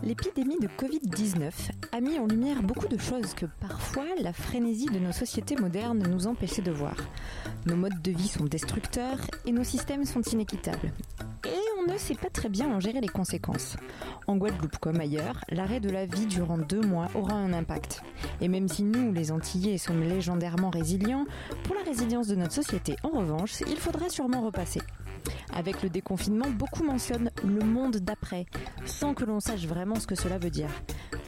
L'épidémie de Covid-19 a mis en lumière beaucoup de choses que parfois la frénésie de nos sociétés modernes nous empêchait de voir. Nos modes de vie sont destructeurs et nos systèmes sont inéquitables. Et on ne sait pas très bien en gérer les conséquences. En Guadeloupe comme ailleurs, l'arrêt de la vie durant deux mois aura un impact. Et même si nous, les Antillais, sommes légendairement résilients, pour la résilience de notre société, en revanche, il faudra sûrement repasser. Avec le déconfinement, beaucoup mentionnent le monde d'après, sans que l'on sache vraiment ce que cela veut dire.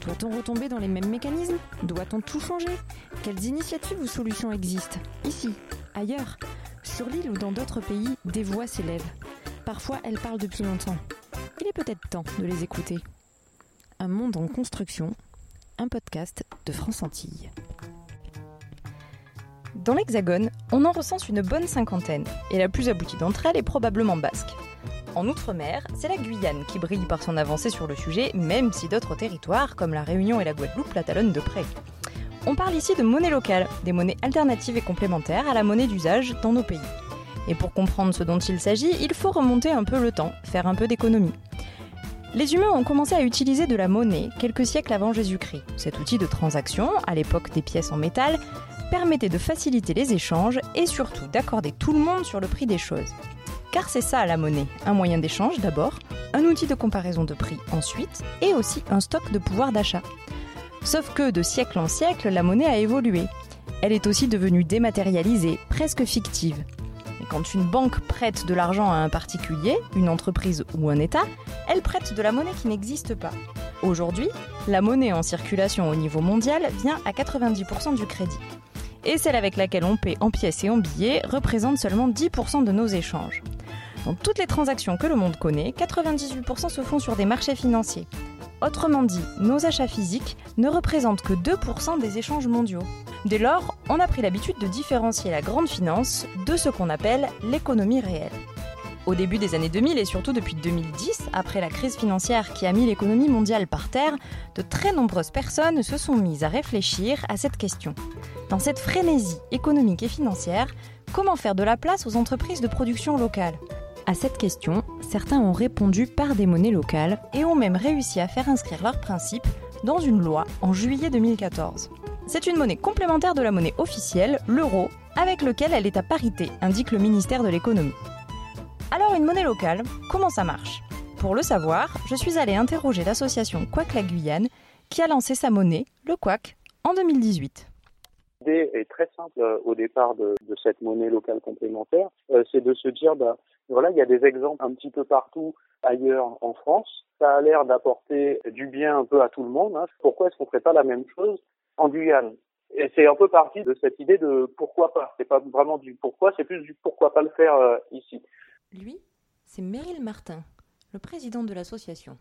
Doit-on retomber dans les mêmes mécanismes? Doit-on tout changer? Quelles initiatives ou solutions existent? Ici, ailleurs, sur l'île ou dans d'autres pays, des voix s'élèvent. Parfois, elles parlent depuis longtemps. Il est peut-être temps de les écouter. Un monde en construction, un podcast de France Antilles. Dans l'Hexagone, on en recense une bonne cinquantaine, et la plus aboutie d'entre elles est probablement basque. En Outre-mer, c'est la Guyane qui brille par son avancée sur le sujet, même si d'autres territoires, comme la Réunion et la Guadeloupe, la talonnent de près. On parle ici de monnaie locale, des monnaies alternatives et complémentaires à la monnaie d'usage dans nos pays. Et pour comprendre ce dont il s'agit, il faut remonter un peu le temps, faire un peu d'économie. Les humains ont commencé à utiliser de la monnaie quelques siècles avant Jésus-Christ. Cet outil de transaction, à l'époque des pièces en métal, permettait de faciliter les échanges et surtout d'accorder tout le monde sur le prix des choses. Car c'est ça la monnaie, un moyen d'échange d'abord, un outil de comparaison de prix ensuite, et aussi un stock de pouvoir d'achat. Sauf que de siècle en siècle, la monnaie a évolué. Elle est aussi devenue dématérialisée, presque fictive. Et quand une banque prête de l'argent à un particulier, une entreprise ou un État, elle prête de la monnaie qui n'existe pas. Aujourd'hui, la monnaie en circulation au niveau mondial vient à 90% du crédit et celle avec laquelle on paie en pièces et en billets représente seulement 10% de nos échanges. Dans toutes les transactions que le monde connaît, 98% se font sur des marchés financiers. Autrement dit, nos achats physiques ne représentent que 2% des échanges mondiaux. Dès lors, on a pris l'habitude de différencier la grande finance de ce qu'on appelle l'économie réelle. Au début des années 2000 et surtout depuis 2010, après la crise financière qui a mis l'économie mondiale par terre, de très nombreuses personnes se sont mises à réfléchir à cette question. Dans cette frénésie économique et financière, comment faire de la place aux entreprises de production locale? À cette question, certains ont répondu par des monnaies locales et ont même réussi à faire inscrire leurs principes dans une loi en juillet 2014. C'est une monnaie complémentaire de la monnaie officielle, l'euro, avec lequel elle est à parité, indique le ministère de l'économie. Alors une monnaie locale, comment ça marche? Pour le savoir, je suis allée interroger l'association Quack la Guyane qui a lancé sa monnaie, le Quack, en 2018. L'idée est très simple euh, au départ de, cette monnaie locale complémentaire, euh, c'est de se dire, bah, voilà, il y a des exemples un petit peu partout ailleurs en France. Ça a l'air d'apporter du bien un peu à tout le monde. Hein. Pourquoi est-ce qu'on ne ferait pas la même chose en Guyane? Et c'est un peu parti de cette idée de pourquoi pas. C'est pas vraiment du pourquoi, c'est plus du pourquoi pas le faire euh, ici. Lui, c'est Meryl Martin, le président de l'association.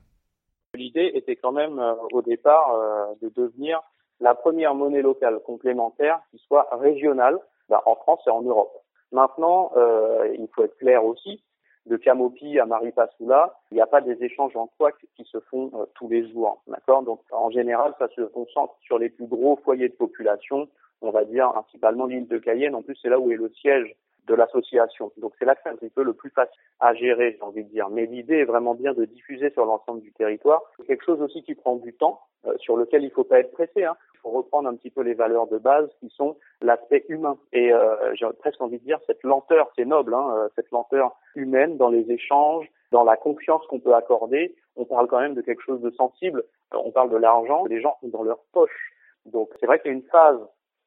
L'idée était quand même euh, au départ euh, de devenir la première monnaie locale complémentaire qui soit régionale ben, en France et en Europe. Maintenant, euh, il faut être clair aussi, de Camopi à Maripasoula, il n'y a pas des échanges en couac qui se font tous les jours, d'accord? Donc en général, ça se concentre sur les plus gros foyers de population, on va dire principalement l'île de Cayenne. En plus, c'est là où est le siège de l'association. Donc c'est là que c'est un petit peu le plus facile à gérer, j'ai envie de dire. Mais l'idée est vraiment bien de diffuser sur l'ensemble du territoire. Quelque chose aussi qui prend du temps, euh, sur lequel il ne faut pas être pressé. Hein. Il faut reprendre un petit peu les valeurs de base qui sont l'aspect humain. Et euh, j'ai presque envie de dire cette lenteur, c'est noble, hein, euh, cette lenteur humaine dans les échanges, dans la confiance qu'on peut accorder. On parle quand même de quelque chose de sensible. On parle de l'argent, les gens sont dans leur poche. Donc c'est vrai qu'il y a une phase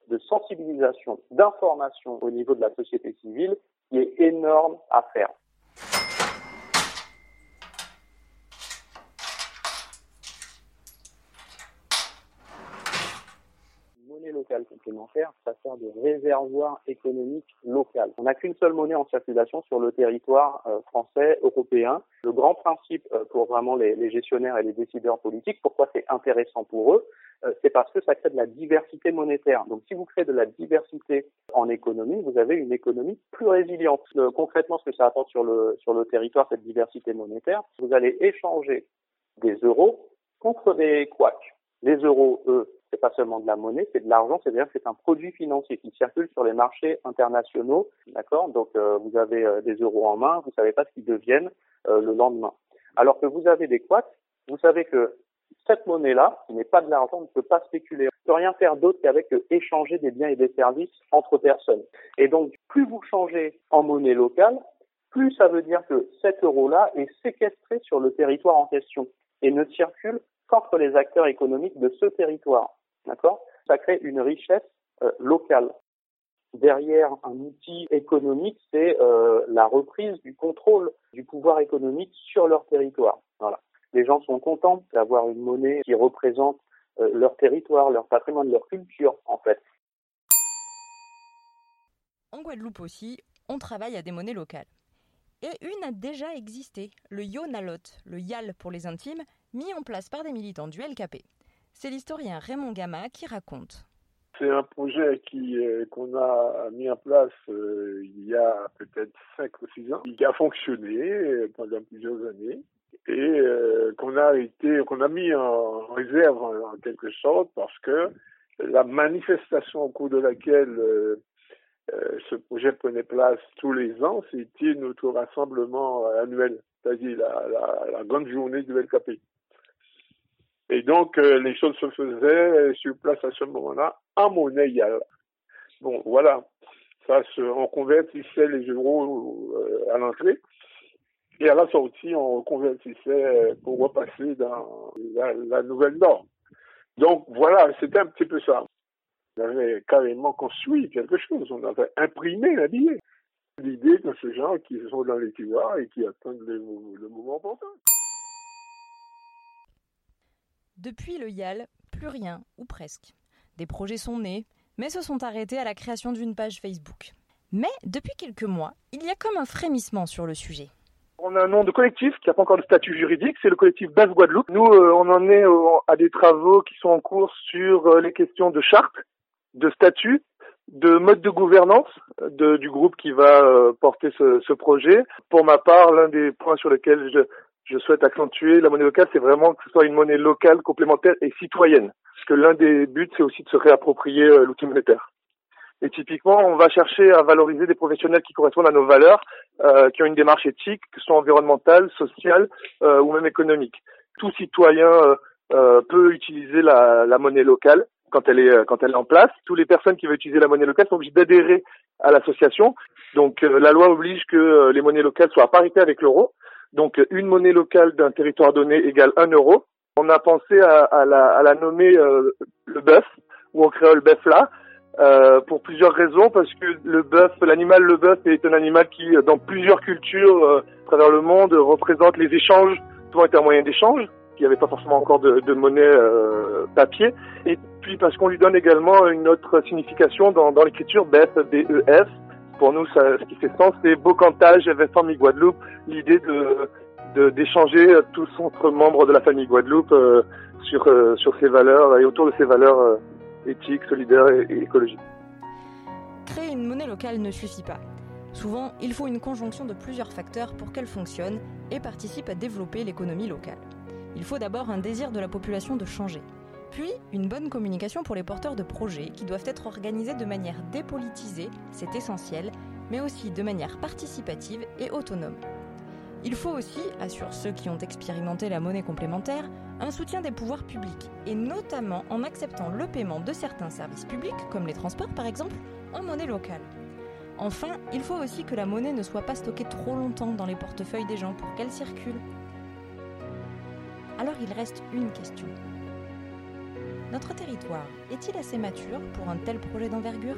de sensibilisation, d'information au niveau de la société civile qui est énorme à faire. monnaie ça sert de réservoir économique local. On n'a qu'une seule monnaie en circulation sur le territoire euh, français, européen. Le grand principe euh, pour vraiment les, les, gestionnaires et les décideurs politiques, pourquoi c'est intéressant pour eux, euh, c'est parce que ça crée de la diversité monétaire. Donc si vous créez de la diversité en économie, vous avez une économie plus résiliente. concrètement, ce que ça apporte sur le, sur le territoire, cette diversité monétaire, vous allez échanger des euros contre des couacs. Les euros, eux, c'est pas seulement de la monnaie, c'est de l'argent, c'est-à-dire que c'est un produit financier qui circule sur les marchés internationaux, d'accord? Donc euh, vous avez euh, des euros en main, vous savez pas ce qu'ils deviennent le lendemain. Alors que vous avez des couacs, vous savez que cette monnaie-là, qui n'est pas de l'argent, ne peut pas spéculer. On ne peut rien faire d'autre qu'avec échanger des biens et des services entre personnes. Et donc, plus vous changez en monnaie locale, plus ça veut dire que cet euro-là est séquestré sur le territoire en question et ne circule qu'entre les acteurs économiques de ce territoire. D'accord? Ça crée une richesse euh, locale. Derrière un outil économique, c'est euh, la reprise du contrôle du pouvoir économique sur leur territoire. Voilà. Les gens sont contents d'avoir une monnaie qui représente euh, leur territoire, leur patrimoine, leur culture, en fait. En Guadeloupe aussi, on travaille à des monnaies locales. Et une a déjà existé, le Yonalot, le YAL pour les intimes, mis en place par des militants du LKP. C'est l'historien Raymond Gama qui raconte. C'est un projet qui euh, qu'on a mis en place euh, il y a peut-être 5 ou 6 ans, qui a fonctionné euh, pendant plusieurs années et qu'on a été qu'on a mis en réserve en, quelque sorte parce que la manifestation au cours de laquelle ce projet prenait place tous les ans, c'était notre rassemblement annuel, c'est-à-dire la, la, la, grande journée du LKP. Et donc, euh, les choses se faisaient sur place à ce moment-là en monnaie YAL. Bon, voilà. Ça se, on convertissait les euros euh, à l'entrée. Et à la sortie, on convertissait euh, pour repasser dans la, nouvelle norme. Donc voilà, c'était un petit peu ça. On avait carrément construit quelque chose. On avait imprimé la billet. L'idée de ces gens qui sont dans les tiroirs et qui attendent le, le moment important. Depuis le YAL, plus rien, ou presque. Des projets sont nés, mais se sont arrêtés à la création d'une page Facebook. Mais depuis quelques mois, il y a comme un frémissement sur le sujet. On a un nom de collectif qui n'a pas encore de statut juridique, c'est le collectif Basse Guadeloupe. Nous, euh, on en est euh, à des travaux qui sont en cours sur euh, les questions de charte, de statut, de mode de gouvernance du groupe qui va porter ce, ce, projet. Pour ma part, l'un des points sur lesquels je, je souhaite accentuer la monnaie locale, c'est vraiment que ce soit une monnaie locale, complémentaire et citoyenne. Parce que l'un des buts, c'est aussi de se réapproprier euh, l'outil monétaire. Et typiquement, on va chercher à valoriser des professionnels qui correspondent à nos valeurs, euh, qui ont une démarche éthique, que ce soit environnementale, sociale euh, ou même économique. Tout citoyen euh, peut utiliser la, la, monnaie locale quand elle est quand elle est en place. Toutes les personnes qui veulent utiliser la monnaie locale sont obligées d'adhérer à l'association. Donc la loi oblige que les monnaies locales soient à parité avec l'euro. Donc une monnaie locale d'un territoire donné égale un euro. On a pensé à, à, la, à la, nommer euh, le bœuf, ou en créole bœuf là, euh, pour plusieurs raisons, parce que le bœuf, l'animal le bœuf est un animal qui, dans plusieurs cultures euh, à travers le monde, représente les échanges, souvent est un moyen d'échange, qui n'y avait pas forcément encore de, de monnaie euh, papier, et puis parce qu'on lui donne également une autre signification dans, dans l'écriture, BEF, B-E-F, pour nous, ce qui fait sens, c'est Bocantage, et Famille Guadeloupe, l'idée de d'échanger tous entre membres de la famille Guadeloupe euh, sur euh, sur ces valeurs et autour de ces valeurs euh, éthiques, solidaires et, et écologiques. Créer une monnaie locale ne suffit pas. Souvent, il faut une conjonction de plusieurs facteurs pour qu'elle fonctionne et participe à développer l'économie locale. Il faut d'abord un désir de la population de changer. Puis, une bonne communication pour les porteurs de projets qui doivent être organisés de manière dépolitisée, c'est essentiel, mais aussi de manière participative et autonome. Il faut aussi, assure ceux qui ont expérimenté la monnaie complémentaire, un soutien des pouvoirs publics, et notamment en acceptant le paiement de certains services publics, comme les transports par exemple, en monnaie locale. Enfin, il faut aussi que la monnaie ne soit pas stockée trop longtemps dans les portefeuilles des gens pour qu'elle circule. Alors il reste une question. Notre territoire est-il assez mature pour un tel projet d'envergure?